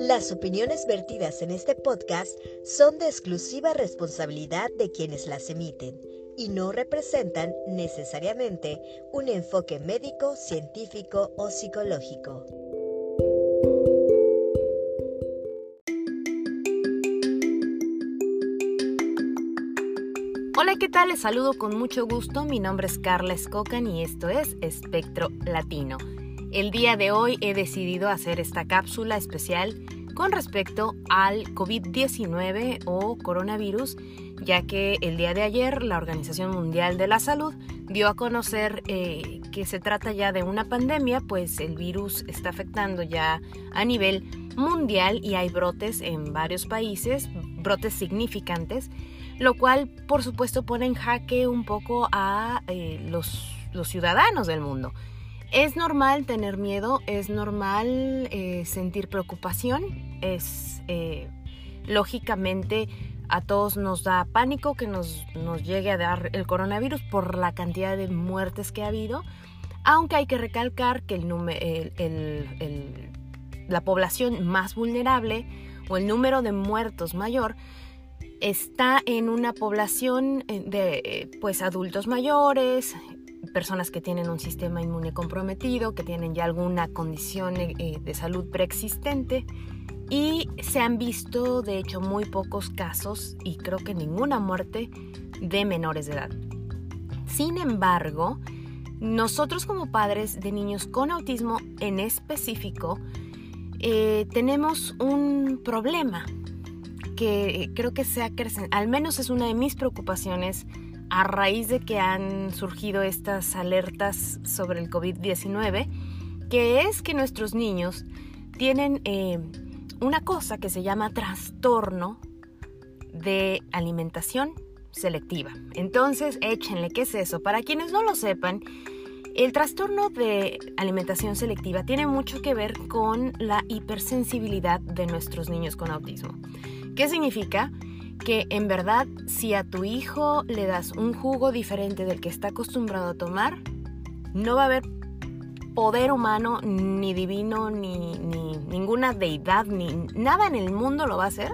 Las opiniones vertidas en este podcast son de exclusiva responsabilidad de quienes las emiten y no representan necesariamente un enfoque médico, científico o psicológico. Hola, ¿qué tal? Les saludo con mucho gusto. Mi nombre es Carla Escocan y esto es Espectro Latino. El día de hoy he decidido hacer esta cápsula especial con respecto al COVID-19 o coronavirus, ya que el día de ayer la Organización Mundial de la Salud dio a conocer eh, que se trata ya de una pandemia, pues el virus está afectando ya a nivel mundial y hay brotes en varios países, brotes significantes, lo cual por supuesto pone en jaque un poco a eh, los, los ciudadanos del mundo. Es normal tener miedo, es normal eh, sentir preocupación, es eh, lógicamente a todos nos da pánico que nos, nos, llegue a dar el coronavirus por la cantidad de muertes que ha habido, aunque hay que recalcar que el, la población más vulnerable o el número de muertos mayor está en una población eh, de pues adultos mayores, personas que tienen un sistema inmune comprometido, que tienen ya alguna condición eh, eh, de salud preexistente y se han visto de hecho muy pocos casos y creo que ninguna muerte de menores de edad. Sin embargo, nosotros como padres de niños con autismo en específico eh, tenemos un problema que creo que se ha crecido, al menos es una de mis preocupaciones a raíz de que han surgido estas alertas sobre el COVID-19, que es que nuestros niños tienen eh, una cosa que se llama trastorno de alimentación selectiva. Entonces, échenle, ¿qué es eso? Para quienes no lo sepan, el trastorno de alimentación selectiva tiene mucho que ver con la hipersensibilidad de nuestros niños con autismo. ¿Qué significa? Que en verdad si a tu hijo le das un jugo diferente del que está acostumbrado a tomar, no va a haber poder humano, ni divino, ni, ninguna deidad, ni nada en el mundo lo va a hacer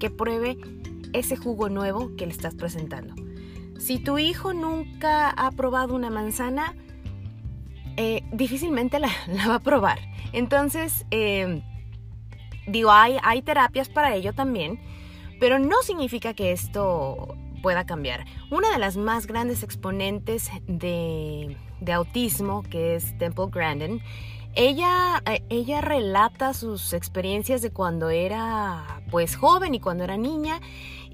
que pruebe ese jugo nuevo que le estás presentando. Si tu hijo nunca ha probado una manzana, eh, difícilmente la, va a probar. Entonces, eh, digo, hay, hay terapias para ello también pero no significa que esto pueda cambiar. Una de las más grandes exponentes de, autismo, que es Temple Grandin, ella, eh, ella relata sus experiencias de cuando era pues joven y cuando era niña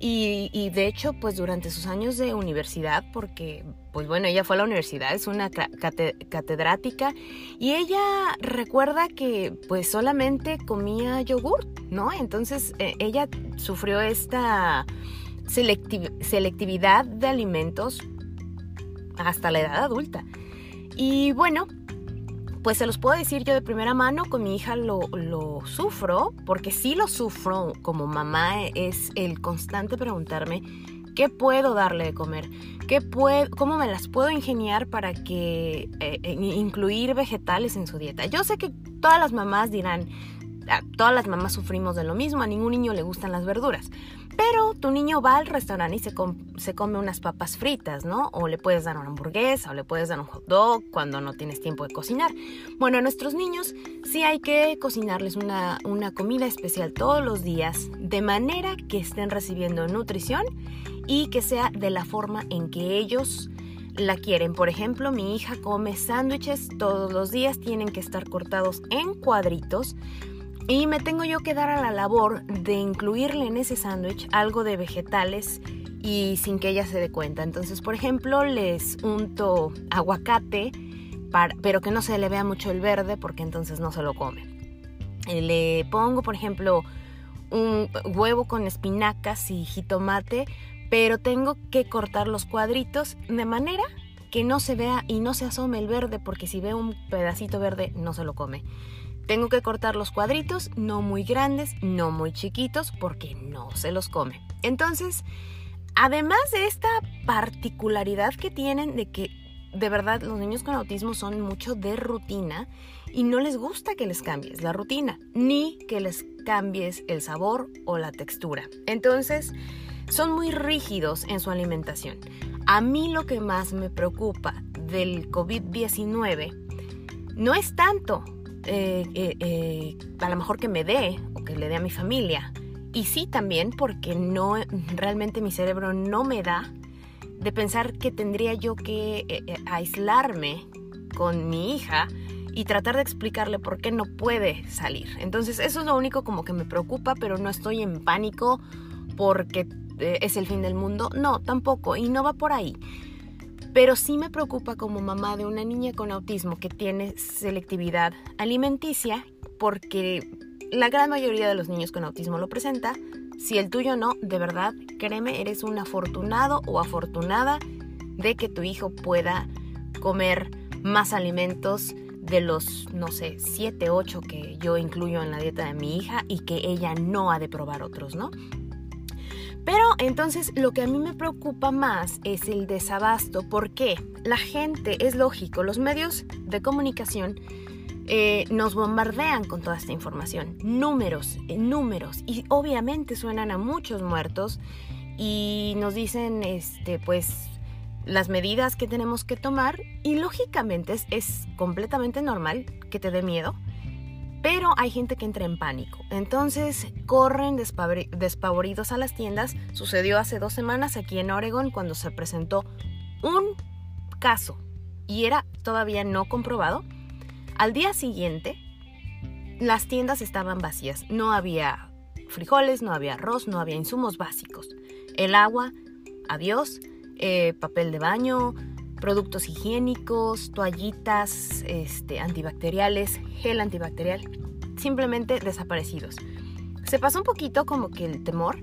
y, de hecho pues durante sus años de universidad porque pues bueno ella fue a la universidad es una catedrática y ella recuerda que pues solamente comía yogur no entonces eh, ella sufrió esta selectividad de alimentos hasta la edad adulta. Y bueno pues se los puedo decir yo de primera mano, con mi hija lo, sufro, porque sí lo sufro como mamá, es el constante preguntarme qué puedo darle de comer, ¿Qué puedo, cómo me las puedo ingeniar para que eh, incluir vegetales en su dieta. Yo sé que todas las mamás dirán, todas las mamás sufrimos de lo mismo, a ningún niño le gustan las verduras. Pero tu niño va al restaurante y se, se, come unas papas fritas, ¿no? O le puedes dar una hamburguesa o le puedes dar un hot dog cuando no tienes tiempo de cocinar. Bueno, a nuestros niños sí hay que cocinarles una, una comida especial todos los días de manera que estén recibiendo nutrición y que sea de la forma en que ellos la quieren. Por ejemplo, mi hija come sándwiches todos los días, tienen que estar cortados en cuadritos y me tengo yo que dar a la labor de incluirle en ese sándwich algo de vegetales y sin que ella se dé cuenta. Entonces, por ejemplo, les unto aguacate, pero que no se le vea mucho el verde porque entonces no se lo come. Eh, le pongo, por ejemplo, un huevo con espinacas y jitomate, pero tengo que cortar los cuadritos de manera que no se vea y no se asome el verde porque si ve un pedacito verde no se lo come. Tengo que cortar los cuadritos, no muy grandes, no muy chiquitos, porque no se los come. Entonces, además de esta particularidad que tienen de que de verdad los niños con autismo son mucho de rutina y no les gusta que les cambies la rutina, ni que les cambies el sabor o la textura. Entonces, son muy rígidos en su alimentación. A mí lo que más me preocupa del COVID-19 no es tanto eh, eh, eh, a lo mejor que me dé o que le dé a mi familia. Y sí también porque no realmente mi cerebro no me da de pensar que tendría yo que aislarme con mi hija y tratar de explicarle por qué no puede salir. Entonces eso es lo único como que me preocupa, pero no estoy en pánico porque es el fin del mundo. No, tampoco, y no va por ahí. Pero sí me preocupa como mamá de una niña con autismo que tiene selectividad alimenticia porque la gran mayoría de los niños con autismo lo presenta. Si el tuyo no, de verdad, créeme, eres un afortunado o afortunada de que tu hijo pueda comer más alimentos de los, no sé, 7, 8 que yo incluyo en la dieta de mi hija y que ella no ha de probar otros, ¿no? Pero entonces lo que a mí me preocupa más es el desabasto. porque La gente, es lógico, los medios de comunicación eh, nos bombardean con toda esta información. Números, eh, números. Y obviamente suenan a muchos muertos y nos dicen, este, pues, las medidas que tenemos que tomar. Y lógicamente es completamente normal que te dé miedo pero hay gente que entra en pánico. Entonces corren despavoridos a las tiendas. Sucedió hace dos semanas aquí en Oregon cuando se presentó un caso y era todavía no comprobado. Al día siguiente, las tiendas estaban vacías. No había frijoles, no había arroz, no había insumos básicos. El agua, adiós, eh, papel de baño, productos higiénicos, toallitas este, antibacteriales, gel antibacterial, simplemente desaparecidos. Se pasó un poquito como que el temor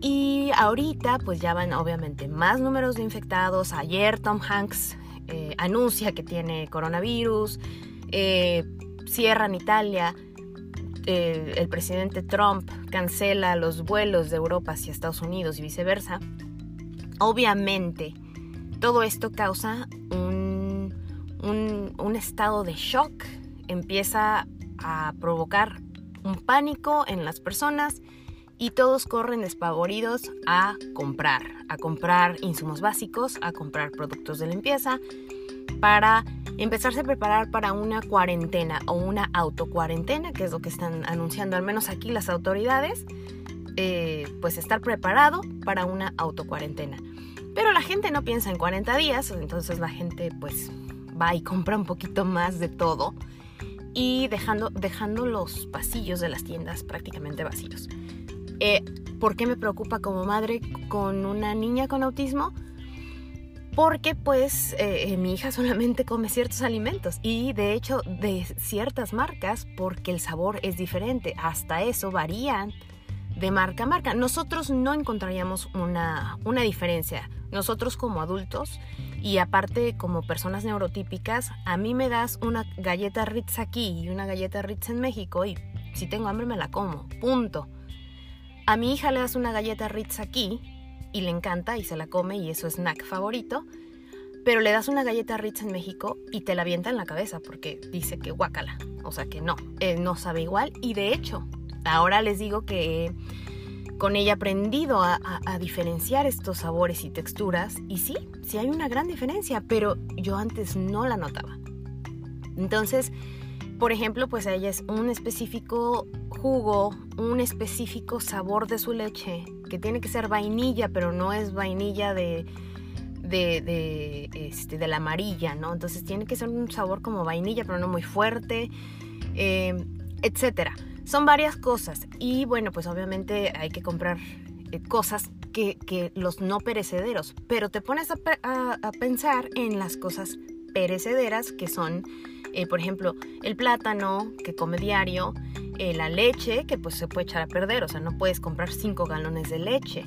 y ahorita pues ya van obviamente más números de infectados. Ayer Tom Hanks eh, anuncia que tiene coronavirus, eh, cierran Italia, el presidente Trump cancela los vuelos de Europa hacia Estados Unidos y viceversa. Obviamente todo esto causa un, estado de shock, empieza a provocar un pánico en las personas y todos corren despavoridos a comprar, a comprar insumos básicos, a comprar productos de limpieza para empezarse a preparar para una cuarentena o una autocuarentena, que es lo que están anunciando al menos aquí las autoridades, eh, pues estar preparado para una autocuarentena. Pero la gente no piensa en 40 días, entonces la gente pues va y compra un poquito más de todo y dejando, dejando los pasillos de las tiendas prácticamente vacíos. Eh, ¿Por qué me preocupa como madre con una niña con autismo? Porque pues eh, mi hija solamente come ciertos alimentos y de hecho de ciertas marcas porque el sabor es diferente. Hasta eso varían de marca a marca. Nosotros no encontraríamos una, una diferencia nosotros como adultos y aparte como personas neurotípicas, a mí me das una galleta Ritz aquí y una galleta Ritz en México y si tengo hambre me la como, punto. A mi hija le das una galleta Ritz aquí y le encanta y se la come y es su snack favorito, pero le das una galleta Ritz en México y te la avienta en la cabeza porque dice que guácala, o sea que no, eh, no sabe igual y de hecho, ahora les digo que con ella aprendido a, diferenciar estos sabores y texturas y sí, sí hay una gran diferencia, pero yo antes no la notaba. Entonces, por ejemplo, pues ella es un específico jugo, un específico sabor de su leche, que tiene que ser vainilla, pero no es vainilla de, de, este, de la amarilla, ¿no? Entonces tiene que ser un sabor como vainilla, pero no muy fuerte, eh, etcétera. Son varias cosas. Y bueno, pues obviamente hay que comprar eh, cosas que, los no perecederos, pero te pones a, pensar en las cosas perecederas que son, eh, por ejemplo, el plátano que come diario, eh, la leche que pues se puede echar a perder, o sea, no puedes comprar 5 galones de leche.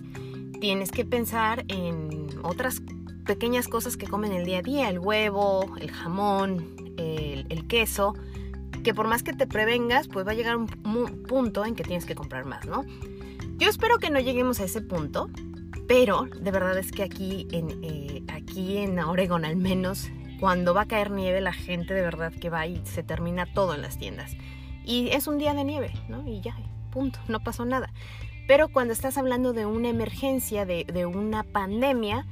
Tienes que pensar en otras pequeñas cosas que comen el día a día, el huevo, el jamón, el queso, que por más que te prevengas, pues va a llegar un, punto en que tienes que comprar más, ¿no? Yo espero que no lleguemos a ese punto, pero de verdad es que aquí en, eh, aquí en Oregon al menos cuando va a caer nieve la gente de verdad que va y se termina todo en las tiendas. Y es un día de nieve, ¿no? Y ya, punto, no pasó nada. Pero cuando estás hablando de una emergencia, de, de una pandemia,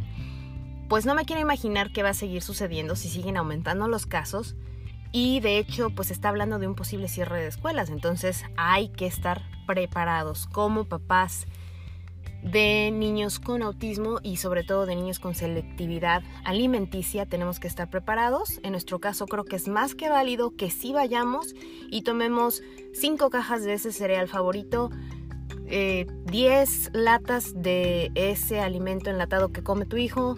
pues no me quiero imaginar qué va a seguir sucediendo si siguen aumentando los casos y de hecho pues está hablando de un posible cierre de escuelas, entonces hay que estar preparados como papás de niños con autismo y sobre todo de niños con selectividad alimenticia tenemos que estar preparados. En nuestro caso creo que es más que válido que sí vayamos y tomemos cinco cajas de ese cereal favorito, 10 eh, latas de ese alimento enlatado que come tu hijo,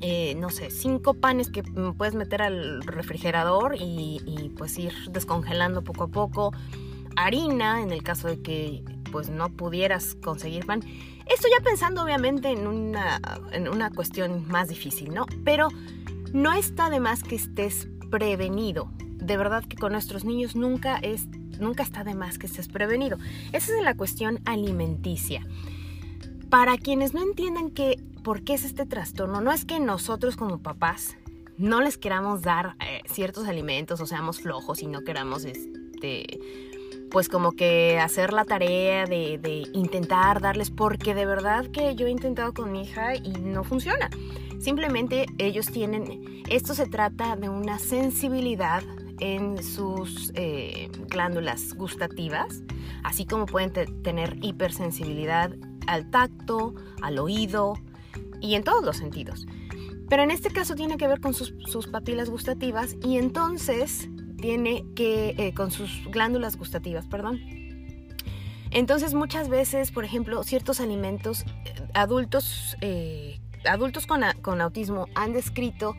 eh, no sé, cinco panes que puedes meter al refrigerador y, pues ir descongelando poco a poco. Harina, en el caso de que pues no pudieras conseguir pan. Esto ya pensando obviamente en una, en una cuestión más difícil, ¿no? Pero no está de más que estés prevenido. De verdad que con nuestros niños nunca es nunca está de más que estés prevenido. Esa es la cuestión alimenticia. Para quienes no entiendan que por qué es este trastorno, no es que nosotros como papás no les queramos dar eh, ciertos alimentos o seamos flojos y no queramos este pues como que hacer la tarea de, intentar darles, porque de verdad que yo he intentado con mi hija y no funciona. Simplemente ellos tienen, esto se trata de una sensibilidad en sus eh, glándulas gustativas, así como pueden tener hipersensibilidad al tacto, al oído y en todos los sentidos. Pero en este caso tiene que ver con sus, papilas gustativas y entonces tiene que, eh, con sus glándulas gustativas, perdón. Entonces muchas veces, por ejemplo, ciertos alimentos, eh, adultos, eh, adultos con, con, autismo han descrito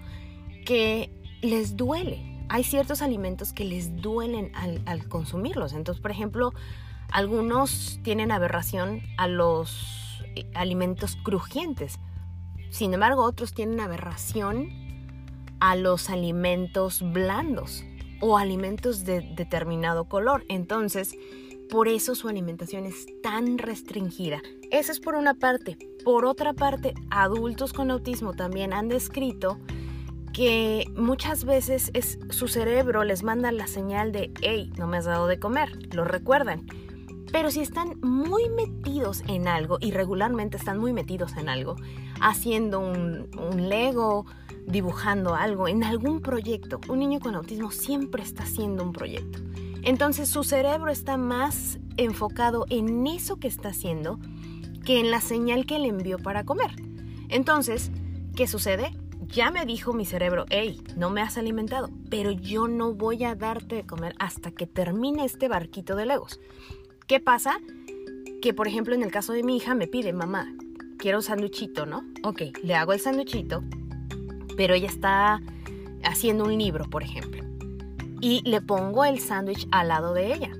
que les duele. Hay ciertos alimentos que les duelen al, consumirlos. Entonces, por ejemplo, algunos tienen aberración a los alimentos crujientes. Sin embargo, otros tienen aberración a los alimentos blandos o alimentos de determinado color. Entonces, por eso su alimentación es tan restringida. Eso es por una parte. Por otra parte, adultos con autismo también han descrito que muchas veces es, su cerebro les manda la señal de, hey, no me has dado de comer. Lo recuerdan. Pero si están muy metidos en algo, y regularmente están muy metidos en algo, haciendo un, Lego, dibujando algo, en algún proyecto, un niño con autismo siempre está haciendo un proyecto. Entonces su cerebro está más enfocado en eso que está haciendo que en la señal que le envió para comer. Entonces, ¿qué sucede? Ya me dijo mi cerebro, hey, no me has alimentado, pero yo no voy a darte de comer hasta que termine este barquito de legos. ¿Qué pasa? Que, por ejemplo, en el caso de mi hija me pide, mamá, quiero un sándwichito, ¿no? Ok, le hago el sándwichito, pero ella está haciendo un libro, por ejemplo. Y le pongo el sándwich al lado de ella.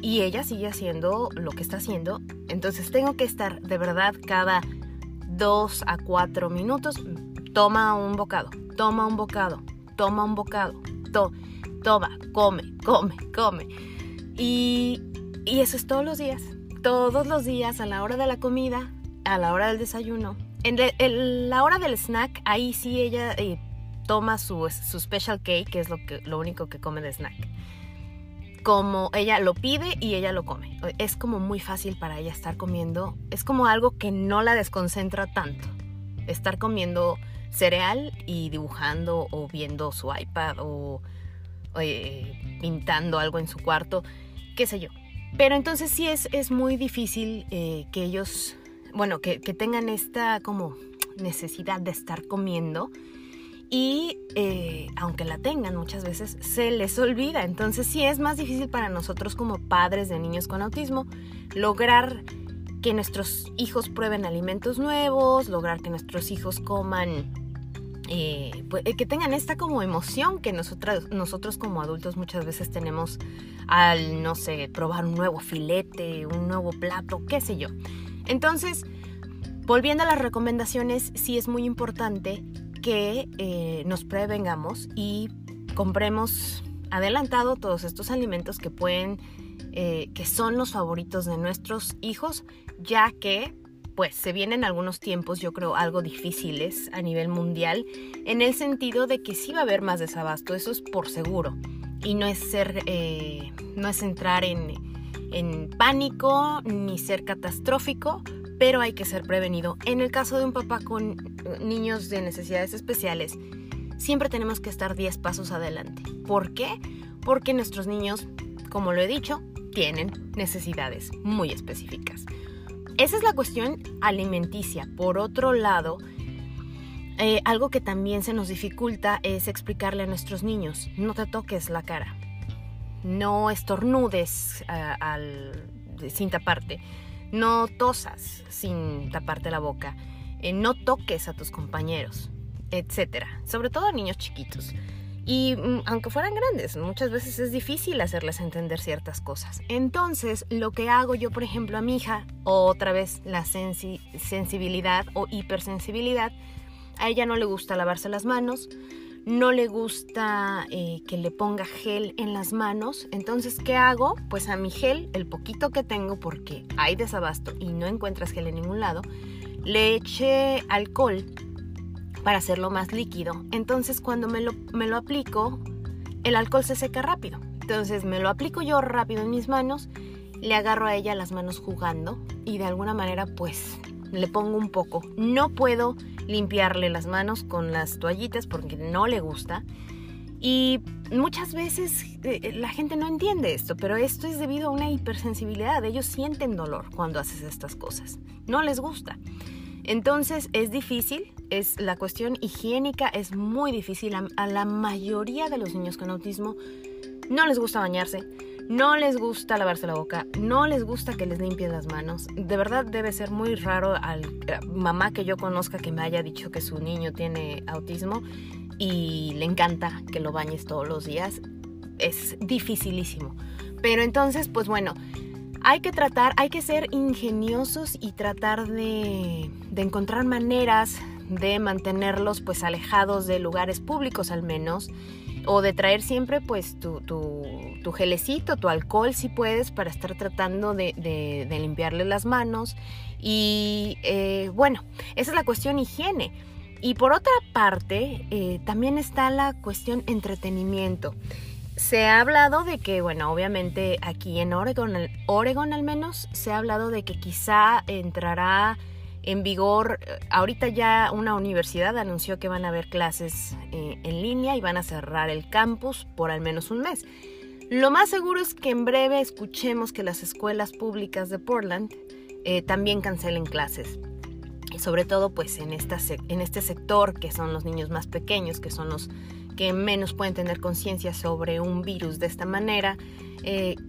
Y ella sigue haciendo lo que está haciendo. Entonces tengo que estar de verdad cada dos a cuatro minutos. Toma un bocado, toma un bocado, toma un bocado, toma, come, come, come. Y y eso es todos los días. Todos los días, a la hora de la comida, a la hora del desayuno. En, la hora del snack, ahí sí ella eh, toma su, su special cake, que es lo, que, lo único que come de snack. Como ella lo pide y ella lo come. Es como muy fácil para ella estar comiendo. Es como algo que no la desconcentra tanto. Estar comiendo cereal y dibujando o viendo su iPad o eh, pintando algo en su cuarto, qué sé yo. Pero entonces sí es, es muy difícil eh, que ellos, bueno, que, tengan esta como necesidad de estar comiendo y eh, aunque la tengan muchas veces se les olvida. Entonces sí es más difícil para nosotros como padres de niños con autismo lograr que nuestros hijos prueben alimentos nuevos, lograr que nuestros hijos coman eh, pues, que tengan esta como emoción que nosotros, como adultos muchas veces tenemos al, no sé, probar un nuevo filete, un nuevo plato, qué sé yo. Entonces, volviendo a las recomendaciones, sí es muy importante que eh, nos prevengamos y compremos adelantado todos estos alimentos que pueden, eh, que son los favoritos de nuestros hijos, ya que pues se vienen algunos tiempos, yo creo, algo difíciles a nivel mundial, en el sentido de que sí va a haber más desabasto, eso es por seguro. Y no es ser, eh, no es entrar en, en pánico ni ser catastrófico, pero hay que ser prevenido. En el caso de un papá con niños de necesidades especiales, siempre tenemos que estar 10 pasos adelante. ¿Por qué? Porque nuestros niños, como lo he dicho, tienen necesidades muy específicas. Esa es la cuestión alimenticia. Por otro lado, eh, algo que también se nos dificulta es explicarle a nuestros niños, no te toques la cara, no estornudes eh, sin taparte, no tosas sin taparte la boca, eh, no toques a tus compañeros, etc. Sobre todo a niños chiquitos. Y mm, aunque fueran grandes, muchas veces es difícil hacerles entender ciertas cosas. Entonces, lo que hago yo, por ejemplo, a mi hija, otra vez la sensibilidad o hipersensibilidad, a ella no le gusta lavarse las manos, no le gusta eh, que le ponga gel en las manos. Entonces, ¿qué hago? Pues a mi gel, el poquito que tengo, porque hay desabasto y no encuentras gel en ningún lado, le eché alcohol para hacerlo más líquido. Entonces cuando me lo, me lo aplico, el alcohol se seca rápido. Entonces me lo aplico yo rápido en mis manos, le agarro a ella las manos jugando y de alguna manera pues le pongo un poco. No puedo limpiarle las manos con las toallitas porque no le gusta. Y muchas veces eh, la gente no entiende esto, pero esto es debido a una hipersensibilidad. Ellos sienten dolor cuando haces estas cosas. No les gusta. Entonces es difícil, es la cuestión higiénica es muy difícil. A, la mayoría de los niños con autismo no les gusta bañarse, no les gusta lavarse la boca, no les gusta que les limpien las manos. De verdad debe ser muy raro al eh, mamá que yo conozca que me haya dicho que su niño tiene autismo y le encanta que lo bañes todos los días. Es dificilísimo. Pero entonces, pues bueno, hay que tratar, hay que ser ingeniosos y tratar de, encontrar maneras de mantenerlos pues alejados de lugares públicos al menos o de traer siempre pues tu, tu, gelecito, tu alcohol si puedes para estar tratando de, de, limpiarle las manos y eh, bueno, esa es la cuestión higiene. Y por otra parte, eh, también está la cuestión entretenimiento se ha hablado de que, bueno, obviamente aquí en Oregon, Oregon al menos, se ha hablado de que quizá entrará en vigor, eh, ahorita ya una universidad anunció que van a haber clases eh, en línea y van a cerrar el campus por al menos un mes. Lo más seguro es que en breve escuchemos que las escuelas públicas de Portland eh, también cancelen clases. Sobre todo pues en, esta, en este sector que son los niños más pequeños, que son los que menos pueden tener conciencia sobre un virus de esta manera.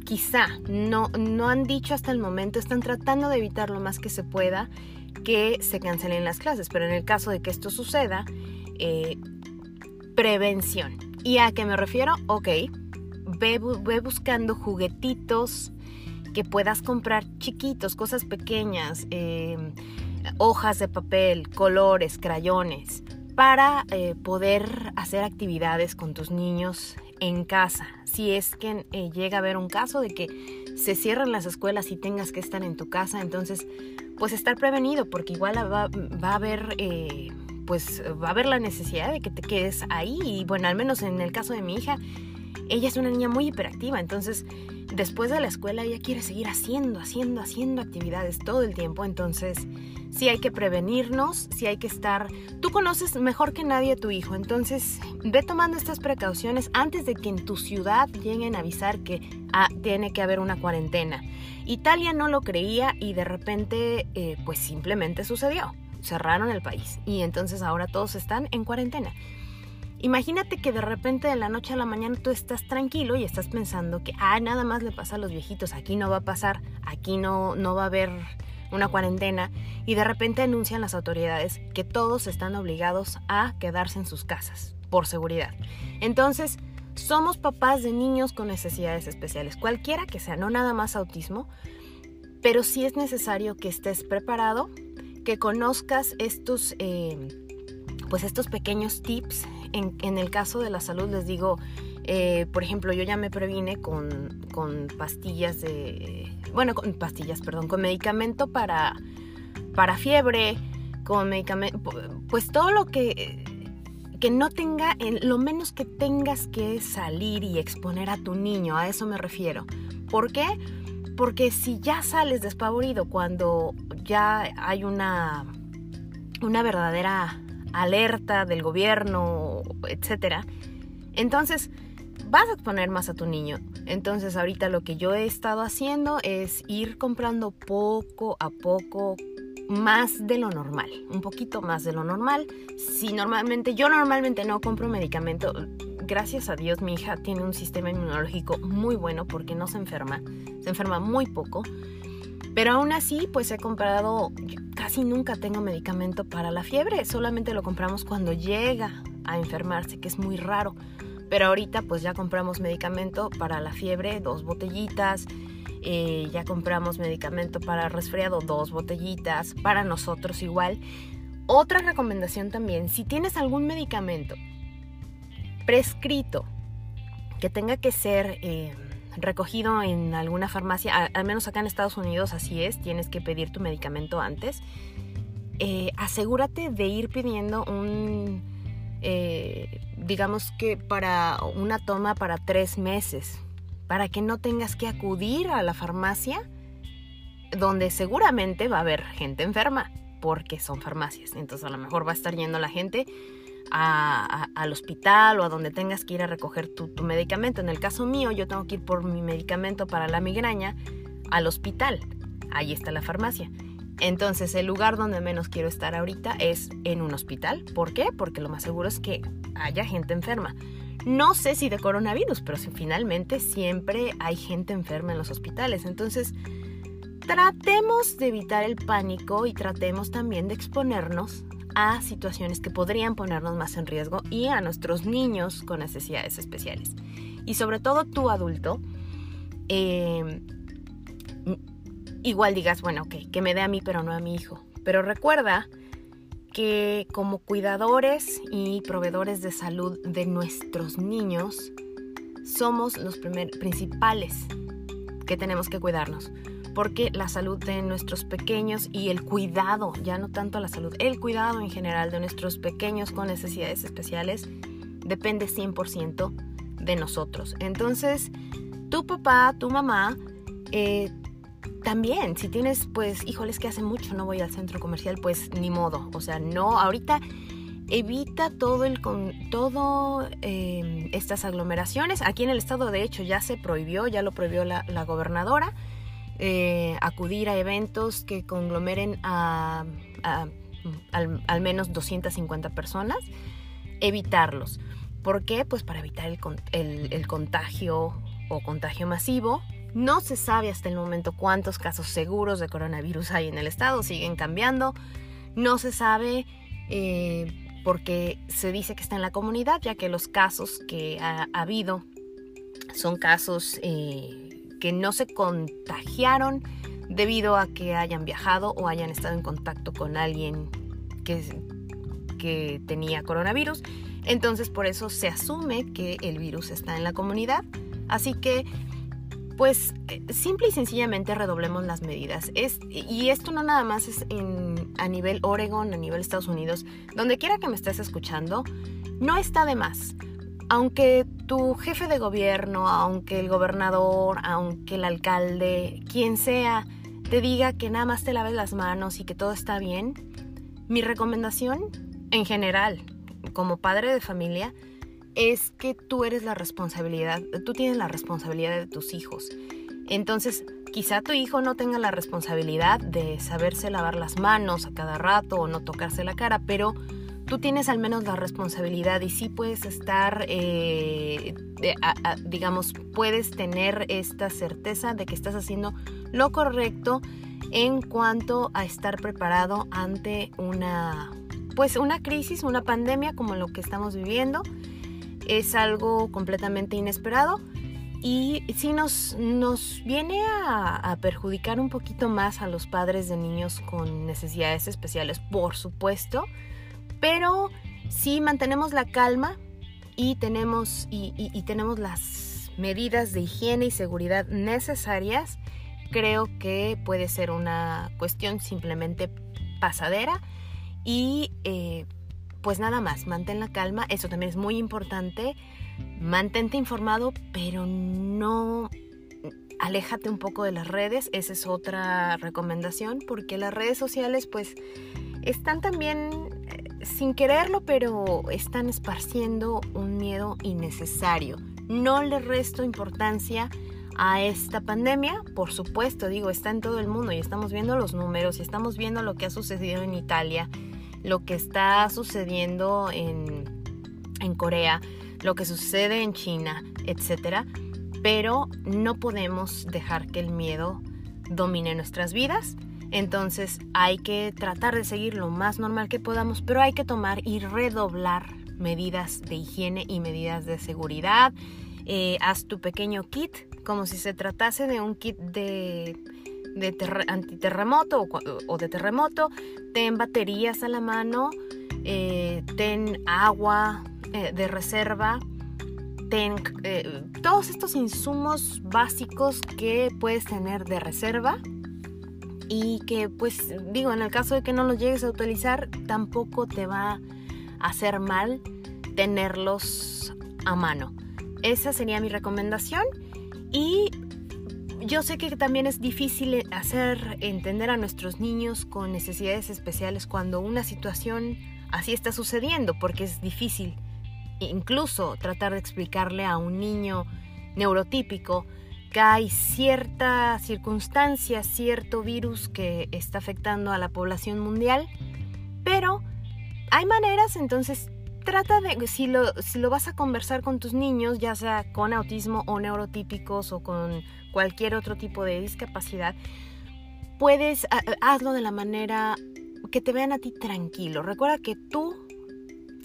Quizá no, no han dicho hasta el momento, están tratando de evitar lo más que se pueda que se cancelen las clases, pero en el caso de que esto suceda, eh, prevención. ¿Y a qué me refiero? Ok, ve, buscando juguetitos que puedas comprar chiquitos, cosas pequeñas, eh, hojas de papel, colores, crayones, para eh, poder hacer actividades con tus niños en casa. Si es que llega a haber un caso de que se cierran las escuelas y tengas que estar en tu casa, entonces pues estar prevenido porque igual va, a haber... Eh, pues va a haber la necesidad de que te quedes ahí y bueno, al menos en el caso de mi hija, ella es una niña muy hiperactiva, entonces después de la escuela ella quiere seguir haciendo, haciendo, haciendo actividades todo el tiempo, entonces sí hay que prevenirnos, sí hay que estar... Tú conoces mejor que nadie a tu hijo, entonces ve tomando estas precauciones antes de que en tu ciudad lleguen a avisar que ah, tiene que haber una cuarentena. Italia no lo creía y de repente eh, pues simplemente sucedió. Cerraron el país y entonces ahora todos están en cuarentena. Imagínate que de repente de la noche a la mañana tú estás tranquilo y estás pensando que, ah, nada más le pasa a los viejitos, aquí no va a pasar, aquí no, no va a haber una cuarentena y de repente anuncian las autoridades que todos están obligados a quedarse en sus casas por seguridad. Entonces, somos papás de niños con necesidades especiales, cualquiera que sea, no nada más autismo, pero sí es necesario que estés preparado, que conozcas estos, eh, pues estos pequeños tips. En, el caso de la salud les digo, eh, por ejemplo, yo ya me previne con, pastillas de... Bueno, con pastillas, perdón, con medicamento para, para fiebre, con medicamento, pues todo lo que que no tenga, lo menos que tengas que salir y exponer a tu niño, a eso me refiero. ¿Por qué? Porque si ya sales despavorido cuando ya hay una, una verdadera alerta del gobierno, etcétera, entonces vas a exponer más a tu niño. Entonces ahorita lo que yo he estado haciendo es ir comprando poco a poco más de lo normal, un poquito más de lo normal. Si normalmente, yo normalmente no compro medicamento, gracias a Dios mi hija tiene un sistema inmunológico muy bueno porque no se enferma, se enferma muy poco. Pero aún así, pues he comprado, casi nunca tengo medicamento para la fiebre, solamente lo compramos cuando llega a enfermarse, que es muy raro. Pero ahorita pues ya compramos medicamento para la fiebre, dos botellitas, eh, ya compramos medicamento para resfriado, dos botellitas, para nosotros igual. Otra recomendación también, si tienes algún medicamento prescrito que tenga que ser eh, recogido en alguna farmacia, al menos acá en Estados Unidos así es, tienes que pedir tu medicamento antes, eh, asegúrate de ir pidiendo un, digamos que para una toma para tres meses, para que no tengas que acudir a la farmacia donde seguramente va a haber gente enferma porque son farmacias. Entonces a lo mejor va a estar yendo la gente al hospital o a donde tengas que ir a recoger tu, tu, medicamento. En el caso mío, yo tengo que ir por mi medicamento para la migraña al hospital. Ahí está la farmacia. Entonces el lugar donde menos quiero estar ahorita es en un hospital. ¿Por qué? Porque lo más seguro es que haya gente enferma. No sé si de coronavirus, pero si finalmente siempre hay gente enferma en los hospitales. Entonces, tratemos de evitar el pánico y tratemos también de exponernos a situaciones que podrían ponernos más en riesgo y a nuestros niños con necesidades especiales. Y sobre todo tú adulto, em, igual digas, bueno, ok, que me dé a mí pero no a mi hijo. Pero recuerda que como cuidadores y proveedores de salud de nuestros niños, somos los principales que tenemos que cuidarnos. Porque la salud de nuestros pequeños y el cuidado, ya no tanto la salud, el cuidado en general de nuestros pequeños con necesidades especiales depende 100% de nosotros. Entonces, tu papá, tu mamá, eh, también, si tienes, pues, híjoles que hace mucho no voy al centro comercial, pues ni modo. O sea, no, ahorita evita todo el con todo em, estas aglomeraciones. Aquí en el estado, de hecho, ya se prohibió, ya lo prohibió la, gobernadora, eh, acudir a eventos que conglomeren a, al, menos 250 personas, evitarlos. ¿Por qué? Pues para evitar el contagio o contagio masivo no se sabe hasta el momento cuántos casos seguros de coronavirus hay en el estado, siguen cambiando. No se sabe eh, porque se dice que está en la comunidad, ya que los casos que ha, habido son casos eh, que no se contagiaron debido a que hayan viajado o hayan estado en contacto con alguien que, que tenía coronavirus. Entonces por eso se asume que el virus está en la comunidad. Así que pues eh, simple y sencillamente redoblemos las medidas. Es, y esto no nada más es a nivel Oregon, a nivel Estados Unidos, donde quiera que me estés escuchando, no está de más. Aunque tu jefe de gobierno, aunque el gobernador, aunque el alcalde, quien sea, te diga que nada más te laves las manos y que todo está bien, mi recomendación en general, como padre de familia, es que tú eres la responsabilidad, tú tienes la responsabilidad de tus hijos. Entonces, quizá tu hijo no tenga la responsabilidad de saberse lavar las manos a cada rato o no tocarse la cara, pero tú tienes al menos la responsabilidad y sí puedes estar, eh, digamos, puedes tener esta certeza de que estás haciendo lo correcto en cuanto a estar preparado ante una, pues una crisis, una pandemia como lo que estamos viviendo. Es algo completamente inesperado y sí nos, nos viene a, perjudicar un poquito más a los padres de niños con necesidades especiales, por supuesto, pero si mantenemos la calma y tenemos, y tenemos las medidas de higiene y seguridad necesarias, creo que puede ser una cuestión simplemente pasadera y eh, pues nada más, mantén la calma, eso también es muy importante, mantente informado, pero no aléjate un poco de las redes, esa es otra recomendación, porque las redes sociales pues están también sin quererlo, pero están esparciendo un miedo innecesario. No le resto importancia a esta pandemia, por supuesto, digo, está en todo el mundo y estamos viendo los números y estamos viendo lo que ha sucedido en Italia, lo que está sucediendo en, en Corea, lo que sucede en China, etcétera pero no podemos dejar que el miedo domine nuestras vidas. Entonces hay que tratar de seguir lo más normal que podamos, pero hay que tomar y redoblar medidas de higiene y medidas de seguridad. Eh, haz tu pequeño kit como si se tratase de un kit de, antiterremoto o, de terremoto. Ten baterías a la mano, eh, ten agua eh, de reserva eh, todos estos insumos básicos que puedes tener de reserva y que pues digo en el caso de que no los llegues a utilizar tampoco te va a hacer mal tenerlos a mano. Esa sería mi recomendación y yo sé que también es difícil hacer entender a nuestros niños con necesidades especiales cuando una situación así está sucediendo porque es difícil incluso tratar de explicarle a un niño neurotípico hay cierta circunstancia, cierto virus que está afectando a la población mundial, pero hay maneras, entonces trata de, si lo, si lo vas a conversar con tus niños, ya sea con autismo o neurotípicos o con cualquier otro tipo de discapacidad, puedes, hazlo de la manera que te vean a ti tranquilo. Recuerda que tú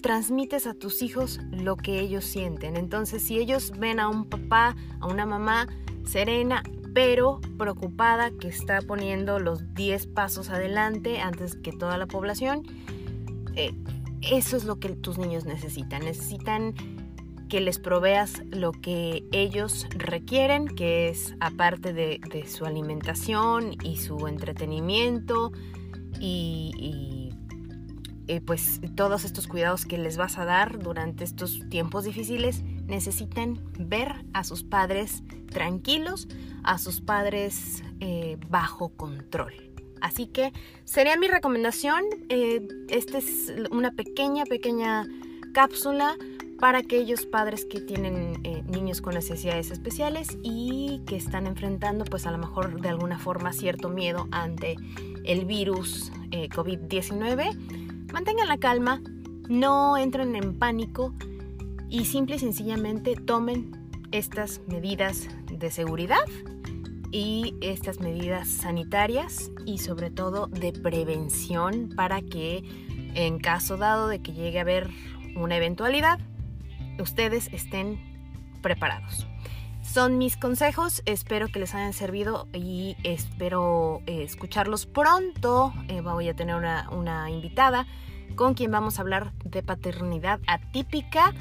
transmites a tus hijos lo que ellos sienten. Entonces, si ellos ven a un papá, a una mamá serena, pero preocupada, que está poniendo los 10 pasos adelante antes que toda la población, eh, eso es lo que tus niños necesitan. Necesitan que les proveas lo que ellos requieren, que es aparte de, su alimentación y su entretenimiento y eh, pues todos estos cuidados que les vas a dar durante estos tiempos difíciles necesitan ver a sus padres tranquilos, a sus padres eh, bajo control. Así que sería mi recomendación. Eh, esta es una pequeña, pequeña cápsula para aquellos padres que tienen niños con necesidades especiales y que están enfrentando pues a lo mejor de alguna forma cierto miedo ante el virus COVID-19 Mantengan la calma, no entren en pánico y simple y sencillamente tomen estas medidas de seguridad y estas medidas sanitarias y sobre todo de prevención para que en caso dado de que llegue a haber una eventualidad, ustedes estén preparados. Son mis consejos, espero que les hayan servido y espero eh, escucharlos pronto. Eh, voy a tener una, una invitada con quien vamos a hablar de paternidad atípica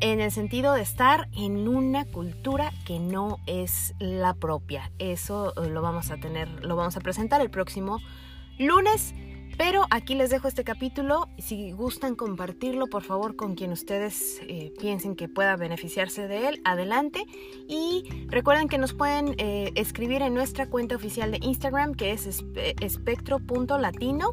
en el sentido de estar en una cultura que no es la propia. Eso eh, lo vamos a tener, lo vamos a presentar el próximo lunes. Pero aquí les dejo este capítulo. Si gustan compartirlo, por favor, con quien ustedes eh, piensen que pueda beneficiarse de él, adelante. Y recuerden que nos pueden eh, escribir en nuestra cuenta oficial de Instagram, que es espectro.latino.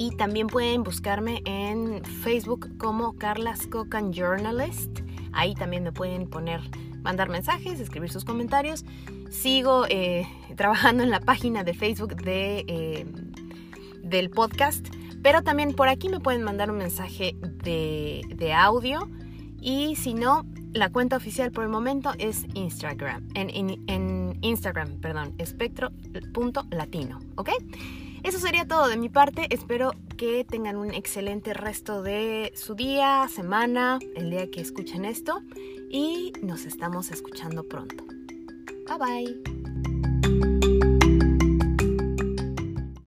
Y también pueden buscarme en Facebook como Carla Cocan Journalist. Ahí también me pueden poner, mandar mensajes, escribir sus comentarios. Sigo eh, trabajando en la página de Facebook de del podcast, pero también por aquí me pueden mandar un mensaje de, audio y si no, la cuenta oficial por el momento es Instagram, en, en Instagram, perdón, espectro.latino, ¿ok? Eso sería todo de mi parte. Espero que tengan un excelente resto de su día, semana, el día que escuchen esto. Y nos estamos escuchando pronto. Bye bye.